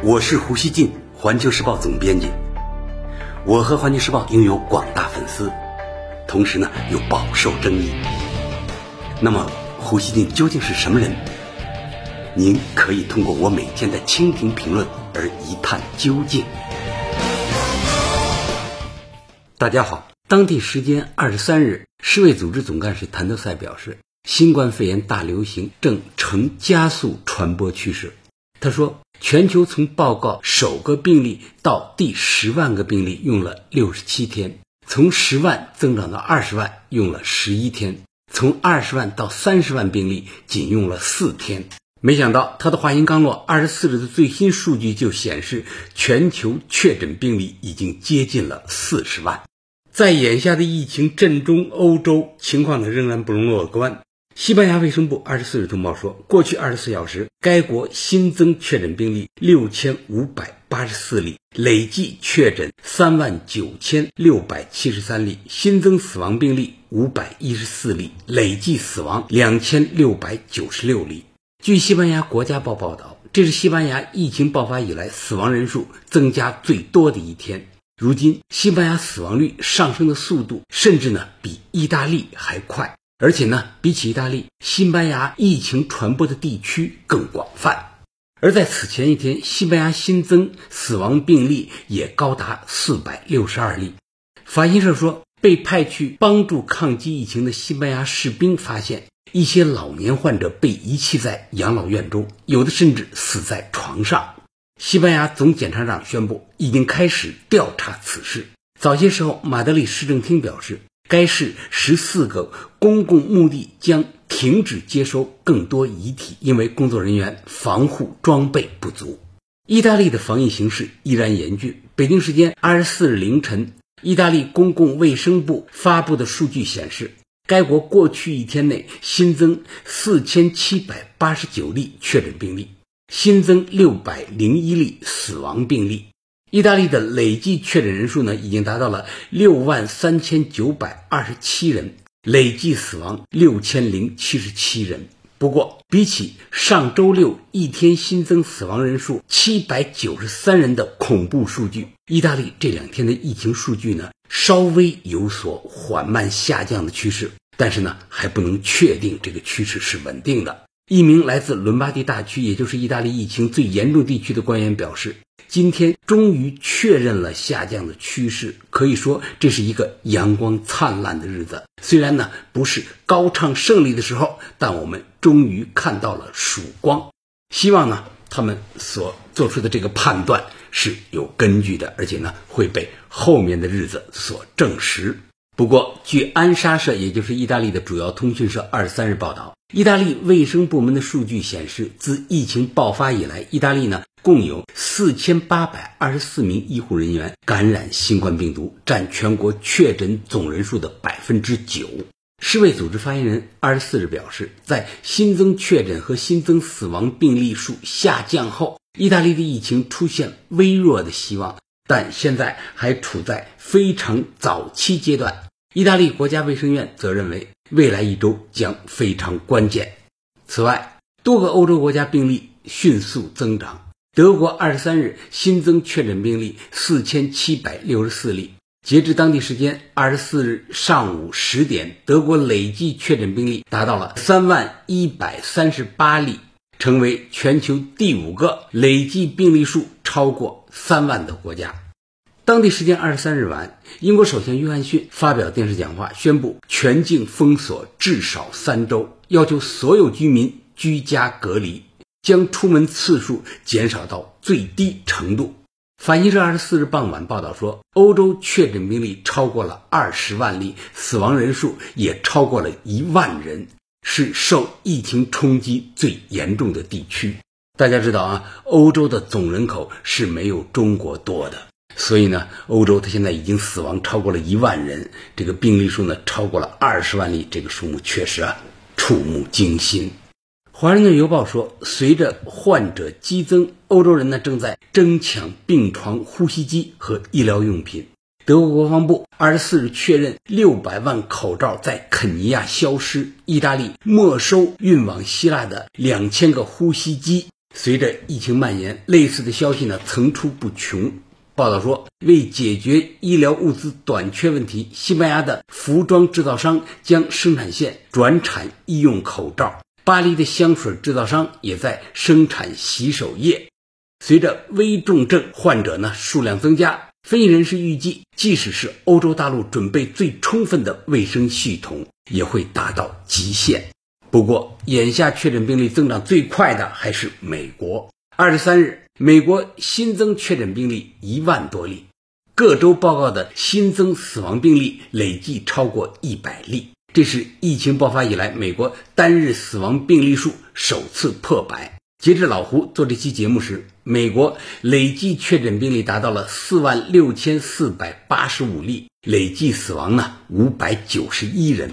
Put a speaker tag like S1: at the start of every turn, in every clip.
S1: 我是胡锡进，环球时报总编辑。我和环球时报拥有广大粉丝，同时呢又饱受争议。那么胡锡进究竟是什么人？您可以通过我每天的蜻蜓评论而一探究竟。大家好，当地时间二十三日，世卫组织总干事谭德赛表示，新冠肺炎大流行正呈加速传播趋势。他说，全球从报告首个病例到第十万个病例用了六十七天，从十万增长到二十万用了十一天，从二十万到三十万病例仅用了四天。没想到他的话音刚落，二十四日的最新数据就显示，全球确诊病例已经接近了四十万。在眼下的疫情震中，欧洲情况呢仍然不容乐观。西班牙卫生部二十四日通报说，过去二十四小时，该国新增确诊病例六千五百八十四例，累计确诊三万九千六百七十三例，新增死亡病例五百一十四例，累计死亡两千六百九十六例。据西班牙国家报报道，这是西班牙疫情爆发以来死亡人数增加最多的一天。如今，西班牙死亡率上升的速度甚至呢比意大利还快。而且呢，比起意大利，西班牙疫情传播的地区更广泛。而在此前一天，西班牙新增死亡病例也高达四百六十二例。法新社说，被派去帮助抗击疫情的西班牙士兵发现，一些老年患者被遗弃在养老院中，有的甚至死在床上。西班牙总检察长宣布，已经开始调查此事。早些时候，马德里市政厅表示。该市十四个公共墓地将停止接收更多遗体，因为工作人员防护装备不足。意大利的防疫形势依然严峻。北京时间二十四日凌晨，意大利公共卫生部发布的数据显示，该国过去一天内新增四千七百八十九例确诊病例，新增六百零一例死亡病例。意大利的累计确诊人数呢，已经达到了六万三千九百二十七人，累计死亡六千零七十七人。不过，比起上周六一天新增死亡人数七百九十三人的恐怖数据，意大利这两天的疫情数据呢，稍微有所缓慢下降的趋势，但是呢，还不能确定这个趋势是稳定的。一名来自伦巴第大区，也就是意大利疫情最严重地区的官员表示。今天终于确认了下降的趋势，可以说这是一个阳光灿烂的日子。虽然呢不是高唱胜利的时候，但我们终于看到了曙光。希望呢他们所做出的这个判断是有根据的，而且呢会被后面的日子所证实。不过，据安莎社，也就是意大利的主要通讯社，二十三日报道，意大利卫生部门的数据显示，自疫情爆发以来，意大利呢。共有四千八百二十四名医护人员感染新冠病毒，占全国确诊总人数的百分之九。世卫组织发言人二十四日表示，在新增确诊和新增死亡病例数下降后，意大利的疫情出现微弱的希望，但现在还处在非常早期阶段。意大利国家卫生院则认为，未来一周将非常关键。此外，多个欧洲国家病例迅速增长。德国二十三日新增确诊病例四千七百六十四例，截至当地时间二十四日上午十点，德国累计确诊病例达到了三万一百三十八例，成为全球第五个累计病例数超过三万的国家。当地时间二十三日晚，英国首相约翰逊发表电视讲话，宣布全境封锁至少三周，要求所有居民居家隔离。将出门次数减少到最低程度。法新社二十四日傍晚报道说，欧洲确诊病例超过了二十万例，死亡人数也超过了一万人，是受疫情冲击最严重的地区。大家知道啊，欧洲的总人口是没有中国多的，所以呢，欧洲它现在已经死亡超过了一万人，这个病例数呢超过了二十万例，这个数目确实啊触目惊心。《华盛顿邮报》说，随着患者激增，欧洲人呢正在争抢病床、呼吸机和医疗用品。德国国防部二十四日确认，六百万口罩在肯尼亚消失。意大利没收运往希腊的两千个呼吸机。随着疫情蔓延，类似的消息呢层出不穷。报道说，为解决医疗物资短缺问题，西班牙的服装制造商将生产线转产医用口罩。巴黎的香水制造商也在生产洗手液。随着危重症患者呢数量增加，分析人士预计，即使是欧洲大陆准备最充分的卫生系统，也会达到极限。不过，眼下确诊病例增长最快的还是美国。二十三日，美国新增确诊病例一万多例，各州报告的新增死亡病例累计超过一百例。这是疫情爆发以来，美国单日死亡病例数首次破百。截至老胡做这期节目时，美国累计确诊病例达到了四万六千四百八十五例，累计死亡呢五百九十一人。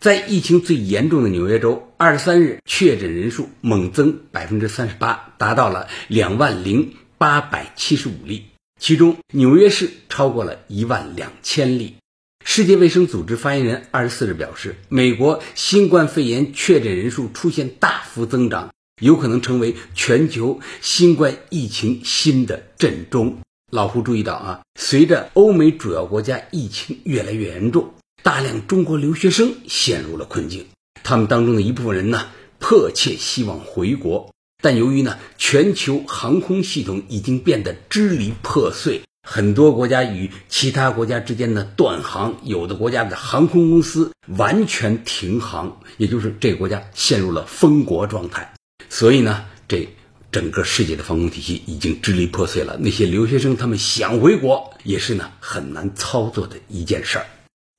S1: 在疫情最严重的纽约州，二十三日确诊人数猛增百分之三十八，达到了两万零八百七十五例，其中纽约市超过了一万两千例。世界卫生组织发言人二十四日表示，美国新冠肺炎确诊人数出现大幅增长，有可能成为全球新冠疫情新的震中。老胡注意到啊，随着欧美主要国家疫情越来越严重，大量中国留学生陷入了困境。他们当中的一部分人呢，迫切希望回国，但由于呢，全球航空系统已经变得支离破碎。很多国家与其他国家之间的断航，有的国家的航空公司完全停航，也就是这个国家陷入了封国状态。所以呢，这整个世界的防空体系已经支离破碎了。那些留学生他们想回国，也是呢很难操作的一件事儿。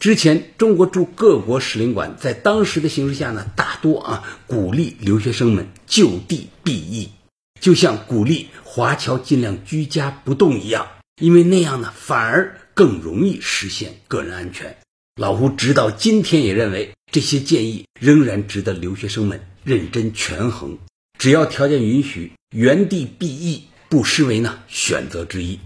S1: 之前中国驻各国使领馆在当时的形势下呢，大多啊鼓励留学生们就地避疫，就像鼓励华侨尽量居家不动一样。因为那样呢，反而更容易实现个人安全。老胡直到今天也认为，这些建议仍然值得留学生们认真权衡。只要条件允许，原地避疫不失为呢选择之一。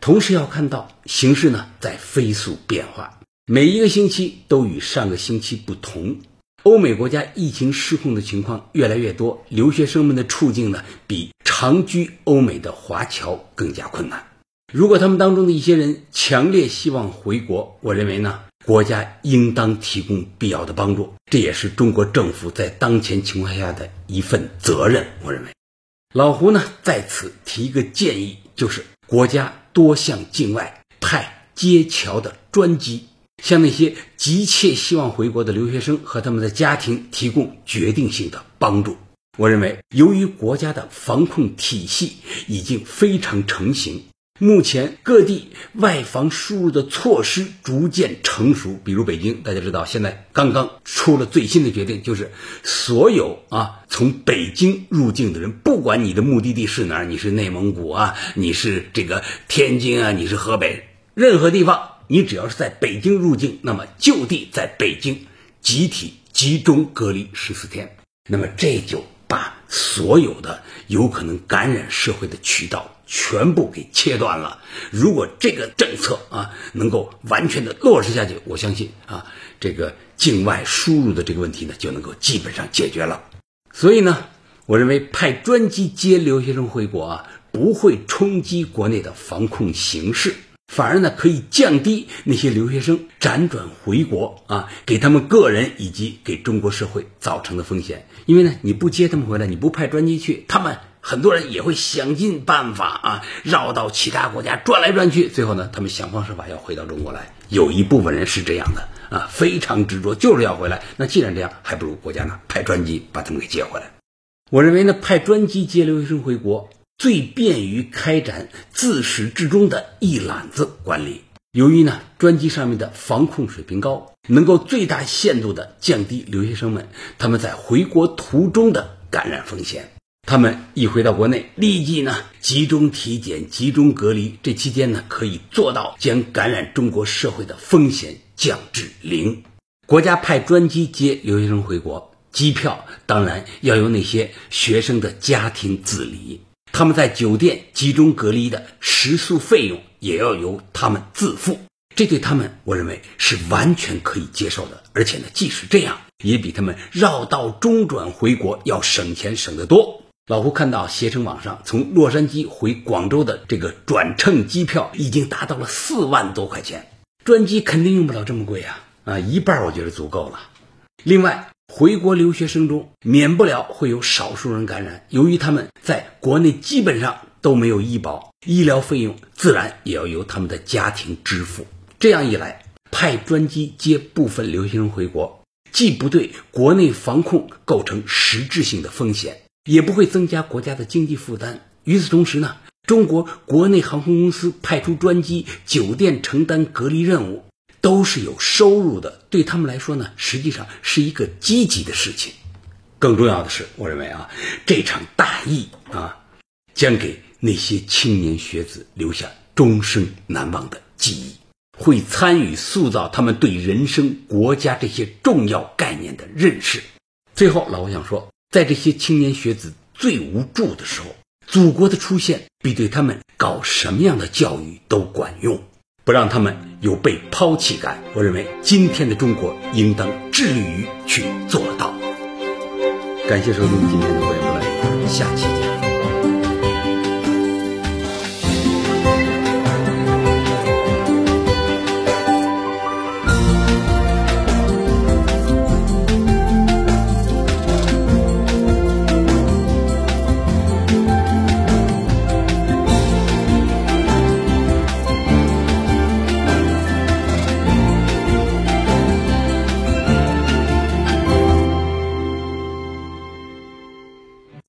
S1: 同时要看到形势呢在飞速变化，每一个星期都与上个星期不同。欧美国家疫情失控的情况越来越多，留学生们的处境呢比长居欧美的华侨更加困难。如果他们当中的一些人强烈希望回国，我认为呢，国家应当提供必要的帮助，这也是中国政府在当前情况下的一份责任。我认为，老胡呢在此提一个建议，就是国家多向境外派接侨的专机，向那些急切希望回国的留学生和他们的家庭提供决定性的帮助。我认为，由于国家的防控体系已经非常成型。目前各地外防输入的措施逐渐成熟，比如北京，大家知道现在刚刚出了最新的决定，就是所有啊从北京入境的人，不管你的目的地是哪儿，你是内蒙古啊，你是这个天津啊，你是河北，任何地方，你只要是在北京入境，那么就地在北京集体集中隔离十四天，那么这就把所有的有可能感染社会的渠道。全部给切断了。如果这个政策啊能够完全的落实下去，我相信啊，这个境外输入的这个问题呢就能够基本上解决了。所以呢，我认为派专机接留学生回国啊，不会冲击国内的防控形势，反而呢可以降低那些留学生辗转回国啊，给他们个人以及给中国社会造成的风险。因为呢，你不接他们回来，你不派专机去，他们。很多人也会想尽办法啊，绕到其他国家转来转去，最后呢，他们想方设法要回到中国来。有一部分人是这样的啊，非常执着，就是要回来。那既然这样，还不如国家呢派专机把他们给接回来。我认为呢，派专机接留学生回国，最便于开展自始至终的一揽子管理。由于呢，专机上面的防控水平高，能够最大限度的降低留学生们他们在回国途中的感染风险。他们一回到国内，立即呢集中体检、集中隔离。这期间呢，可以做到将感染中国社会的风险降至零。国家派专机接留学生回国，机票当然要由那些学生的家庭自理。他们在酒店集中隔离的食宿费用也要由他们自付。这对他们，我认为是完全可以接受的。而且呢，即使这样，也比他们绕道中转回国要省钱省得多。老胡看到携程网上从洛杉矶回广州的这个转乘机票已经达到了四万多块钱，专机肯定用不了这么贵啊！啊，一半我觉得足够了。另外，回国留学生中免不了会有少数人感染，由于他们在国内基本上都没有医保，医疗费用自然也要由他们的家庭支付。这样一来，派专机接部分留学生回国，既不对国内防控构成实质性的风险。也不会增加国家的经济负担。与此同时呢，中国国内航空公司派出专机、酒店承担隔离任务，都是有收入的。对他们来说呢，实际上是一个积极的事情。更重要的是，我认为啊，这场大疫啊，将给那些青年学子留下终生难忘的记忆，会参与塑造他们对人生、国家这些重要概念的认识。最后，老吴想说。在这些青年学子最无助的时候，祖国的出现比对他们搞什么样的教育都管用，不让他们有被抛弃感。我认为今天的中国应当致力于去做到。感谢收听今天的《欢迎来下期见。